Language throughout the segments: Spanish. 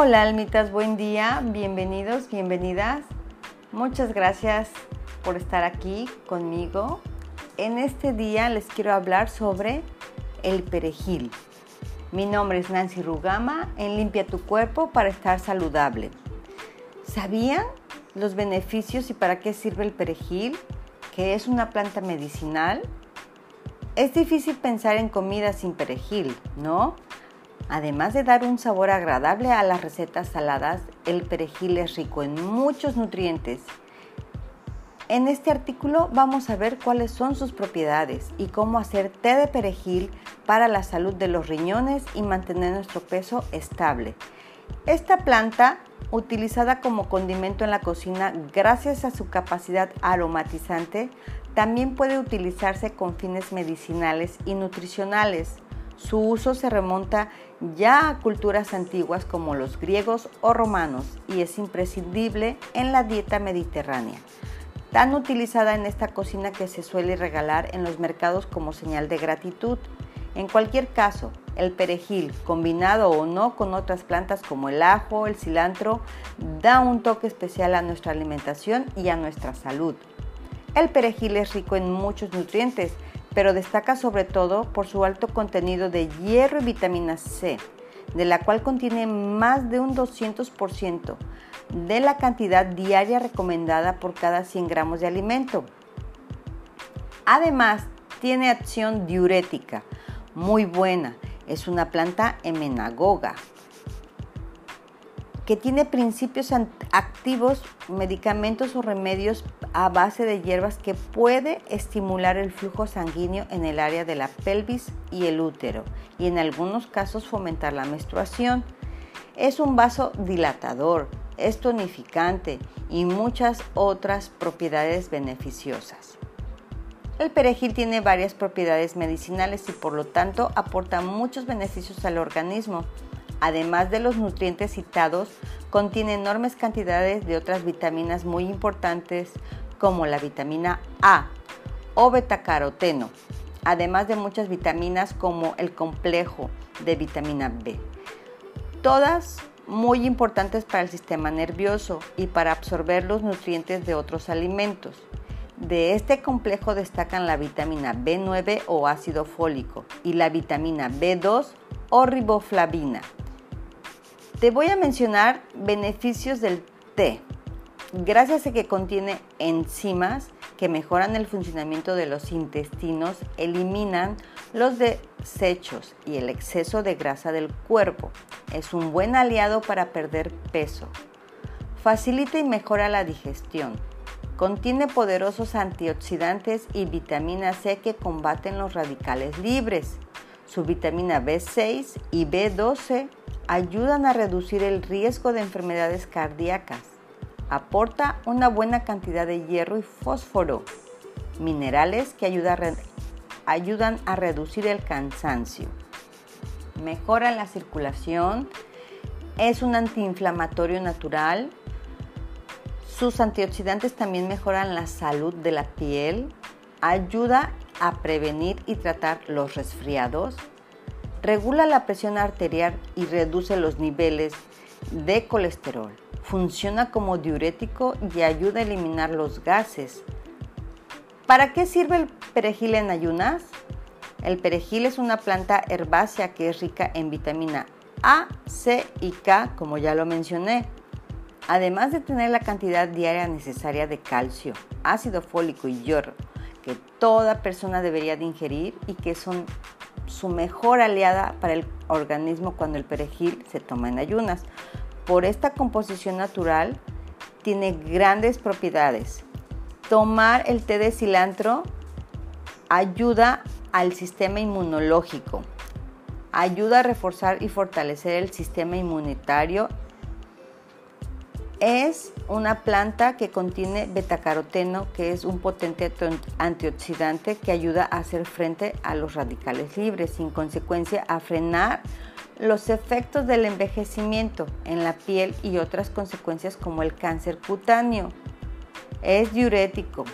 Hola almitas, buen día, bienvenidos, bienvenidas. Muchas gracias por estar aquí conmigo. En este día les quiero hablar sobre el perejil. Mi nombre es Nancy Rugama en Limpia tu cuerpo para estar saludable. ¿Sabían los beneficios y para qué sirve el perejil? Que es una planta medicinal. Es difícil pensar en comida sin perejil, ¿no? Además de dar un sabor agradable a las recetas saladas, el perejil es rico en muchos nutrientes. En este artículo vamos a ver cuáles son sus propiedades y cómo hacer té de perejil para la salud de los riñones y mantener nuestro peso estable. Esta planta, utilizada como condimento en la cocina gracias a su capacidad aromatizante, también puede utilizarse con fines medicinales y nutricionales. Su uso se remonta ya a culturas antiguas como los griegos o romanos y es imprescindible en la dieta mediterránea, tan utilizada en esta cocina que se suele regalar en los mercados como señal de gratitud. En cualquier caso, el perejil, combinado o no con otras plantas como el ajo, el cilantro, da un toque especial a nuestra alimentación y a nuestra salud. El perejil es rico en muchos nutrientes, pero destaca sobre todo por su alto contenido de hierro y vitamina C, de la cual contiene más de un 200% de la cantidad diaria recomendada por cada 100 gramos de alimento. Además, tiene acción diurética muy buena. Es una planta emenagoga que tiene principios activos, medicamentos o remedios a base de hierbas que puede estimular el flujo sanguíneo en el área de la pelvis y el útero y en algunos casos fomentar la menstruación. Es un vaso dilatador, es tonificante y muchas otras propiedades beneficiosas. El perejil tiene varias propiedades medicinales y por lo tanto aporta muchos beneficios al organismo además de los nutrientes citados, contiene enormes cantidades de otras vitaminas muy importantes como la vitamina A o betacaroteno, además de muchas vitaminas como el complejo de vitamina B. Todas muy importantes para el sistema nervioso y para absorber los nutrientes de otros alimentos. De este complejo destacan la vitamina B9 o ácido fólico y la vitamina B2 o riboflavina. Te voy a mencionar beneficios del té. Gracias a que contiene enzimas que mejoran el funcionamiento de los intestinos, eliminan los desechos y el exceso de grasa del cuerpo. Es un buen aliado para perder peso. Facilita y mejora la digestión. Contiene poderosos antioxidantes y vitamina C que combaten los radicales libres. Su vitamina B6 y B12 ayudan a reducir el riesgo de enfermedades cardíacas. Aporta una buena cantidad de hierro y fósforo, minerales que ayudan a reducir el cansancio. Mejora la circulación, es un antiinflamatorio natural. Sus antioxidantes también mejoran la salud de la piel, ayuda a prevenir y tratar los resfriados, Regula la presión arterial y reduce los niveles de colesterol. Funciona como diurético y ayuda a eliminar los gases. ¿Para qué sirve el perejil en ayunas? El perejil es una planta herbácea que es rica en vitamina A, C y K, como ya lo mencioné. Además de tener la cantidad diaria necesaria de calcio, ácido fólico y hierro que toda persona debería de ingerir y que son su mejor aliada para el organismo cuando el perejil se toma en ayunas. Por esta composición natural tiene grandes propiedades. Tomar el té de cilantro ayuda al sistema inmunológico, ayuda a reforzar y fortalecer el sistema inmunitario es una planta que contiene betacaroteno, que es un potente antioxidante que ayuda a hacer frente a los radicales libres, sin consecuencia a frenar los efectos del envejecimiento en la piel y otras consecuencias como el cáncer cutáneo. Es diurético,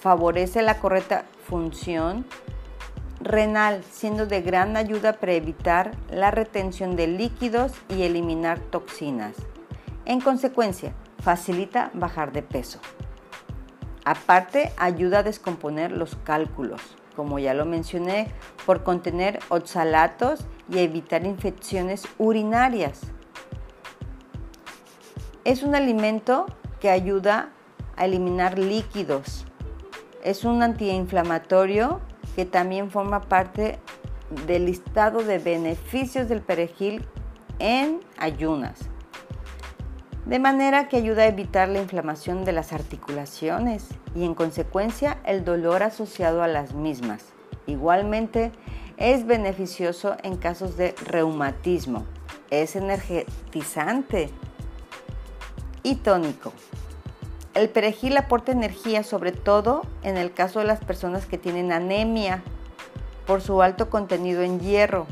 favorece la correcta función renal, siendo de gran ayuda para evitar la retención de líquidos y eliminar toxinas. En consecuencia, facilita bajar de peso. Aparte, ayuda a descomponer los cálculos, como ya lo mencioné, por contener oxalatos y evitar infecciones urinarias. Es un alimento que ayuda a eliminar líquidos. Es un antiinflamatorio que también forma parte del listado de beneficios del perejil en ayunas. De manera que ayuda a evitar la inflamación de las articulaciones y en consecuencia el dolor asociado a las mismas. Igualmente es beneficioso en casos de reumatismo. Es energetizante y tónico. El perejil aporta energía sobre todo en el caso de las personas que tienen anemia por su alto contenido en hierro.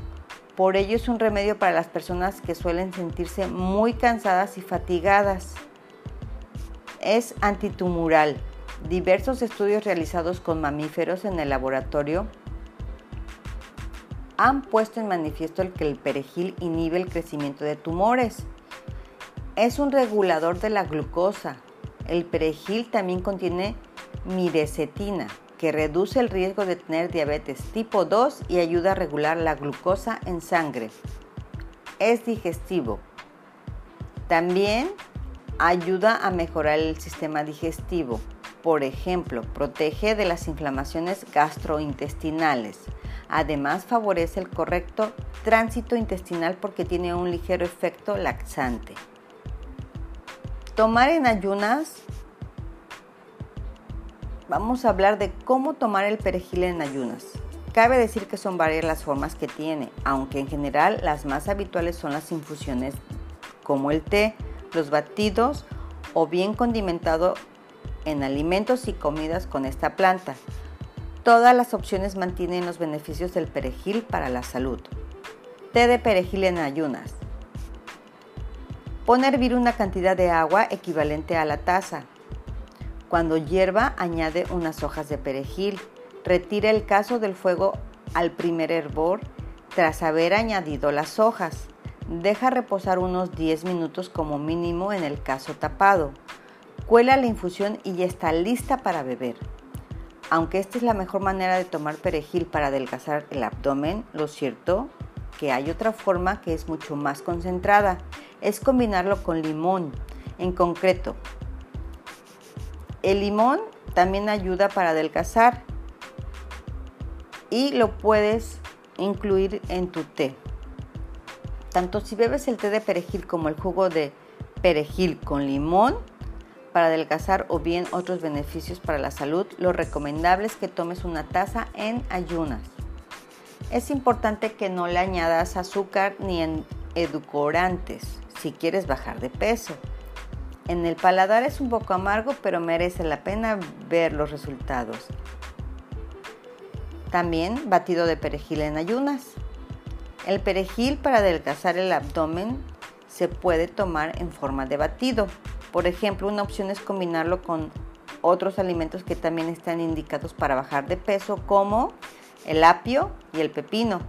Por ello es un remedio para las personas que suelen sentirse muy cansadas y fatigadas. Es antitumoral. Diversos estudios realizados con mamíferos en el laboratorio han puesto en manifiesto el que el perejil inhibe el crecimiento de tumores. Es un regulador de la glucosa, el perejil también contiene mirecetina, que reduce el riesgo de tener diabetes tipo 2 y ayuda a regular la glucosa en sangre. Es digestivo. También ayuda a mejorar el sistema digestivo. Por ejemplo, protege de las inflamaciones gastrointestinales. Además, favorece el correcto tránsito intestinal porque tiene un ligero efecto laxante. Tomar en ayunas. Vamos a hablar de cómo tomar el perejil en ayunas. Cabe decir que son varias las formas que tiene, aunque en general las más habituales son las infusiones como el té, los batidos o bien condimentado en alimentos y comidas con esta planta. Todas las opciones mantienen los beneficios del perejil para la salud. Té de perejil en ayunas. Pon a hervir una cantidad de agua equivalente a la taza. Cuando hierva, añade unas hojas de perejil. Retira el caso del fuego al primer hervor tras haber añadido las hojas. Deja reposar unos 10 minutos como mínimo en el caso tapado. Cuela la infusión y ya está lista para beber. Aunque esta es la mejor manera de tomar perejil para adelgazar el abdomen, lo cierto que hay otra forma que es mucho más concentrada es combinarlo con limón. En concreto, el limón también ayuda para adelgazar y lo puedes incluir en tu té. Tanto si bebes el té de perejil como el jugo de perejil con limón para adelgazar o bien otros beneficios para la salud, lo recomendable es que tomes una taza en ayunas. Es importante que no le añadas azúcar ni en edulcorantes si quieres bajar de peso. En el paladar es un poco amargo, pero merece la pena ver los resultados. También batido de perejil en ayunas. El perejil para adelgazar el abdomen se puede tomar en forma de batido. Por ejemplo, una opción es combinarlo con otros alimentos que también están indicados para bajar de peso, como el apio y el pepino,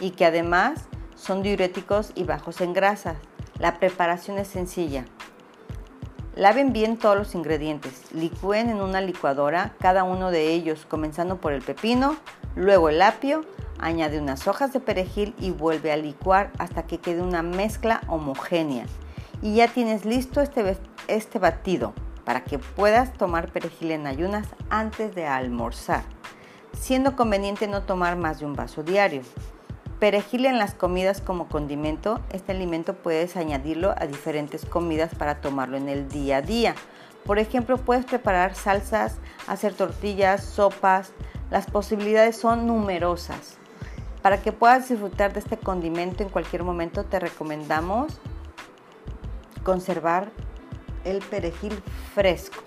y que además son diuréticos y bajos en grasas. La preparación es sencilla. Laven bien todos los ingredientes, licúen en una licuadora cada uno de ellos, comenzando por el pepino, luego el apio, añade unas hojas de perejil y vuelve a licuar hasta que quede una mezcla homogénea. Y ya tienes listo este, este batido para que puedas tomar perejil en ayunas antes de almorzar, siendo conveniente no tomar más de un vaso diario. Perejil en las comidas como condimento. Este alimento puedes añadirlo a diferentes comidas para tomarlo en el día a día. Por ejemplo, puedes preparar salsas, hacer tortillas, sopas. Las posibilidades son numerosas. Para que puedas disfrutar de este condimento en cualquier momento, te recomendamos conservar el perejil fresco.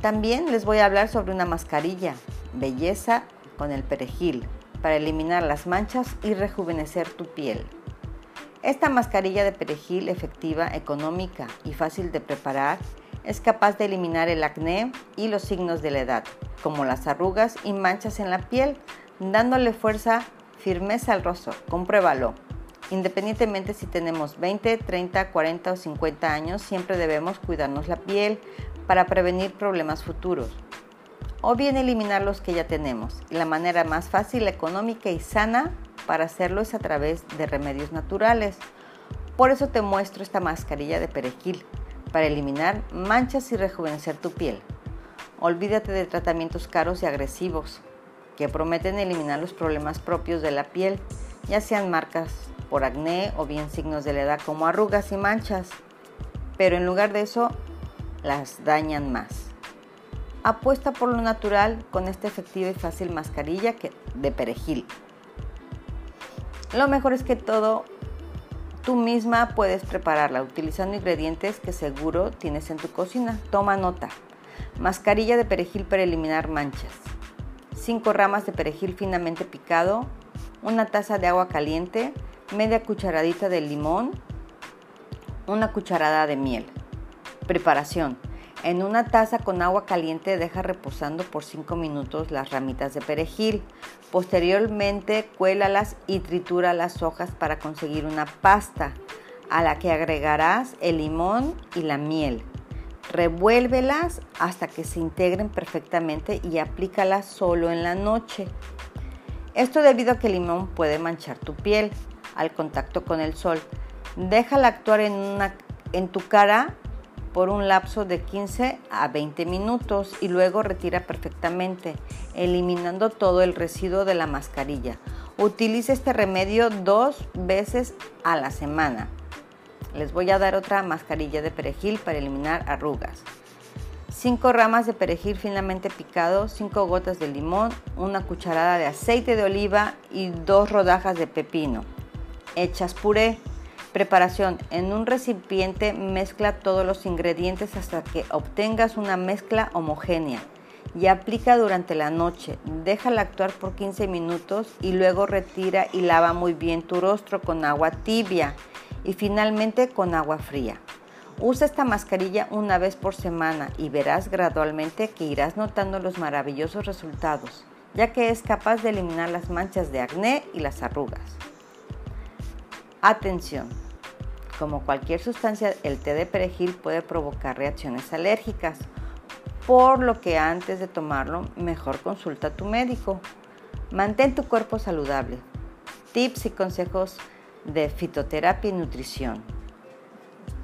También les voy a hablar sobre una mascarilla, belleza con el perejil para eliminar las manchas y rejuvenecer tu piel. Esta mascarilla de perejil efectiva, económica y fácil de preparar Es capaz de eliminar el acné y los signos de la edad, como las arrugas y manchas en la piel, dándole fuerza, firmeza al rostro. Compruébalo. Independientemente si tenemos 20, 30, 40 o 50 años, siempre debemos cuidarnos la piel para prevenir problemas futuros. O bien eliminar los que ya tenemos. Y la manera más fácil, económica y sana para hacerlo es a través de remedios naturales. Por eso te muestro esta mascarilla de perejil para eliminar manchas y rejuvenecer tu piel. Olvídate de tratamientos caros y agresivos que prometen eliminar los problemas propios de la piel, ya sean marcas por acné o bien signos de la edad como arrugas y manchas, pero en lugar de eso las dañan más. Apuesta por lo natural con esta efectiva y fácil mascarilla de perejil. Lo mejor es que todo tú misma puedes prepararla utilizando ingredientes que seguro tienes en tu cocina. Toma nota. Mascarilla de perejil para eliminar manchas. 5 ramas de perejil finamente picado, una taza de agua caliente, media cucharadita de limón, una cucharada de miel. Preparación. En una taza con agua caliente deja reposando por 5 minutos las ramitas de perejil. Posteriormente cuélalas y tritura las hojas para conseguir una pasta a la que agregarás el limón y la miel. Revuélvelas hasta que se integren perfectamente y aplícalas solo en la noche. Esto debido a que el limón puede manchar tu piel al contacto con el sol. Déjala actuar en, en tu cara por un lapso de 15 a 20 minutos y luego retira perfectamente, eliminando todo el residuo de la mascarilla. Utilice este remedio dos veces a la semana. Les voy a dar otra mascarilla de perejil para eliminar arrugas. 5 ramas de perejil finamente picado, 5 gotas de limón, una cucharada de aceite de oliva y dos rodajas de pepino. Hechas puré. Preparación. En un recipiente mezcla todos los ingredientes hasta que obtengas una mezcla homogénea y aplica durante la noche. Déjala actuar por 15 minutos y luego retira y lava muy bien tu rostro con agua tibia y finalmente con agua fría. Usa esta mascarilla una vez por semana y verás gradualmente que irás notando los maravillosos resultados, ya que es capaz de eliminar las manchas de acné y las arrugas. Atención. Como cualquier sustancia, el té de perejil puede provocar reacciones alérgicas, por lo que antes de tomarlo, mejor consulta a tu médico. Mantén tu cuerpo saludable. Tips y consejos de fitoterapia y nutrición.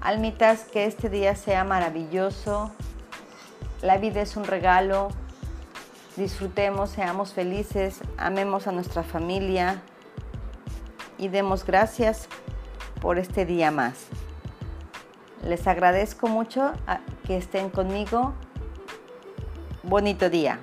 Almitas, que este día sea maravilloso. La vida es un regalo. Disfrutemos, seamos felices, amemos a nuestra familia y demos gracias por este día más. Les agradezco mucho que estén conmigo. Bonito día.